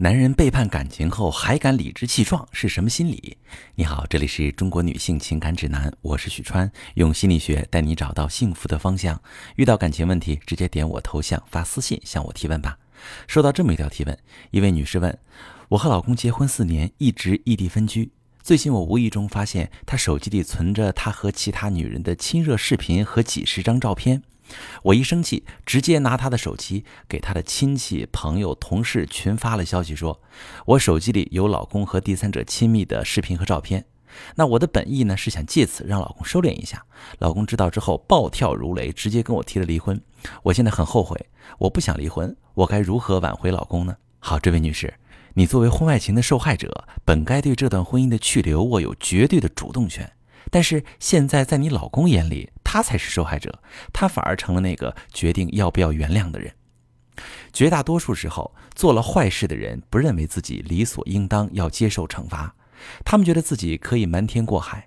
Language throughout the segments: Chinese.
男人背叛感情后还敢理直气壮，是什么心理？你好，这里是中国女性情感指南，我是许川，用心理学带你找到幸福的方向。遇到感情问题，直接点我头像发私信向我提问吧。收到这么一条提问，一位女士问：我和老公结婚四年，一直异地分居，最近我无意中发现他手机里存着他和其他女人的亲热视频和几十张照片。我一生气，直接拿他的手机给他的亲戚、朋友、同事群发了消息，说我手机里有老公和第三者亲密的视频和照片。那我的本意呢，是想借此让老公收敛一下。老公知道之后暴跳如雷，直接跟我提了离婚。我现在很后悔，我不想离婚，我该如何挽回老公呢？好，这位女士，你作为婚外情的受害者，本该对这段婚姻的去留握有绝对的主动权。但是现在在你老公眼里，他才是受害者，他反而成了那个决定要不要原谅的人。绝大多数时候，做了坏事的人不认为自己理所应当要接受惩罚，他们觉得自己可以瞒天过海，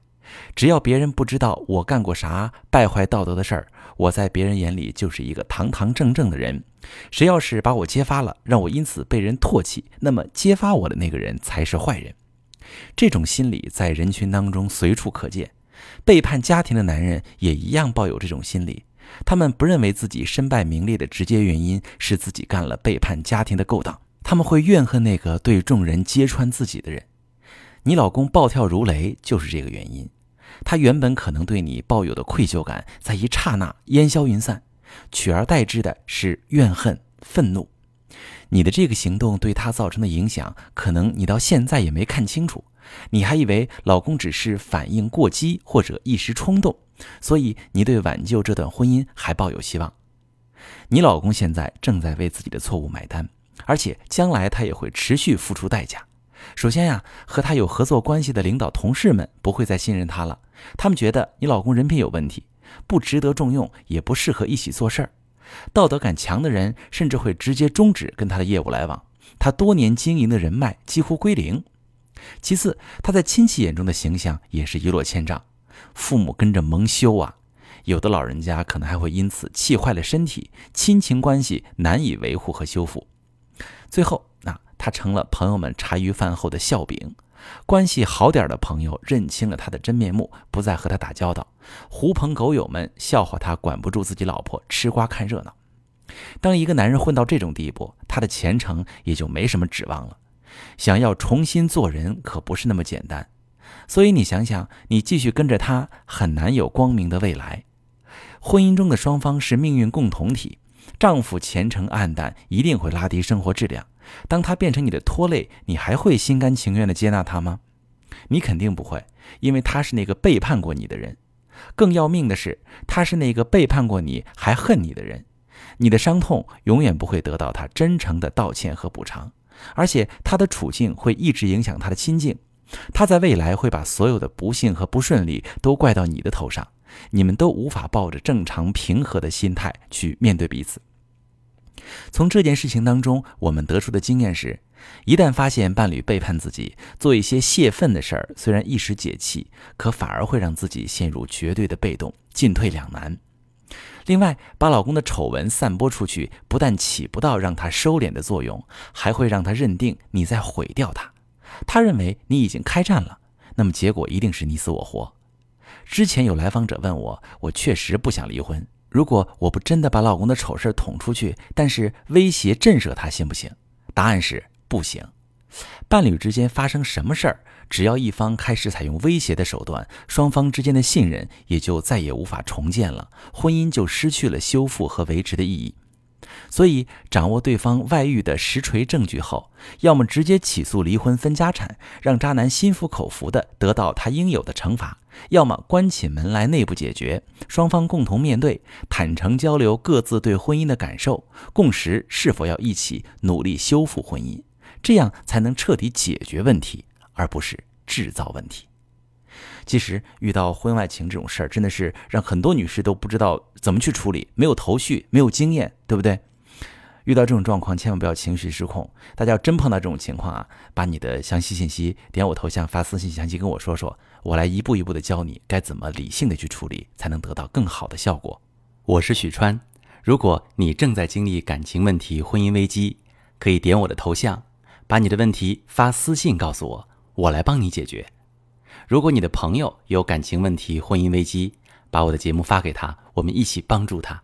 只要别人不知道我干过啥败坏道德的事儿，我在别人眼里就是一个堂堂正正的人。谁要是把我揭发了，让我因此被人唾弃，那么揭发我的那个人才是坏人。这种心理在人群当中随处可见。背叛家庭的男人也一样抱有这种心理，他们不认为自己身败名裂的直接原因是自己干了背叛家庭的勾当，他们会怨恨那个对众人揭穿自己的人。你老公暴跳如雷就是这个原因，他原本可能对你抱有的愧疚感在一刹那烟消云散，取而代之的是怨恨、愤怒。你的这个行动对他造成的影响，可能你到现在也没看清楚。你还以为老公只是反应过激或者一时冲动，所以你对挽救这段婚姻还抱有希望。你老公现在正在为自己的错误买单，而且将来他也会持续付出代价。首先呀，和他有合作关系的领导同事们不会再信任他了，他们觉得你老公人品有问题，不值得重用，也不适合一起做事儿。道德感强的人甚至会直接终止跟他的业务来往，他多年经营的人脉几乎归零。其次，他在亲戚眼中的形象也是一落千丈，父母跟着蒙羞啊，有的老人家可能还会因此气坏了身体，亲情关系难以维护和修复。最后，那他成了朋友们茶余饭后的笑柄，关系好点的朋友认清了他的真面目，不再和他打交道，狐朋狗友们笑话他管不住自己老婆，吃瓜看热闹。当一个男人混到这种地步，他的前程也就没什么指望了。想要重新做人可不是那么简单，所以你想想，你继续跟着他很难有光明的未来。婚姻中的双方是命运共同体，丈夫前程黯淡，一定会拉低生活质量。当他变成你的拖累，你还会心甘情愿地接纳他吗？你肯定不会，因为他是那个背叛过你的人。更要命的是，他是那个背叛过你还恨你的人。你的伤痛永远不会得到他真诚的道歉和补偿。而且他的处境会一直影响他的心境，他在未来会把所有的不幸和不顺利都怪到你的头上，你们都无法抱着正常平和的心态去面对彼此。从这件事情当中，我们得出的经验是，一旦发现伴侣背叛自己，做一些泄愤的事儿，虽然一时解气，可反而会让自己陷入绝对的被动，进退两难。另外，把老公的丑闻散播出去，不但起不到让他收敛的作用，还会让他认定你在毁掉他。他认为你已经开战了，那么结果一定是你死我活。之前有来访者问我，我确实不想离婚。如果我不真的把老公的丑事捅出去，但是威胁震慑他，行不行？答案是不行。伴侣之间发生什么事儿？只要一方开始采用威胁的手段，双方之间的信任也就再也无法重建了，婚姻就失去了修复和维持的意义。所以，掌握对方外遇的实锤证据后，要么直接起诉离婚分家产，让渣男心服口服的得到他应有的惩罚；要么关起门来内部解决，双方共同面对，坦诚交流各自对婚姻的感受，共识是否要一起努力修复婚姻，这样才能彻底解决问题。而不是制造问题。其实遇到婚外情这种事儿，真的是让很多女士都不知道怎么去处理，没有头绪，没有经验，对不对？遇到这种状况千万不要情绪失控。大家要真碰到这种情况啊把你的详细信息点我头像发私信详细跟我说说我来一步一步的教你该怎么理性的去处理才能得到更好的效果。我是许川如果你正在经历感情问题婚姻危机可以点我的头像把你的问题发私信告诉我我来帮你解决。如果你的朋友有感情问题婚姻危机把我的节目发给他我们一起帮助他。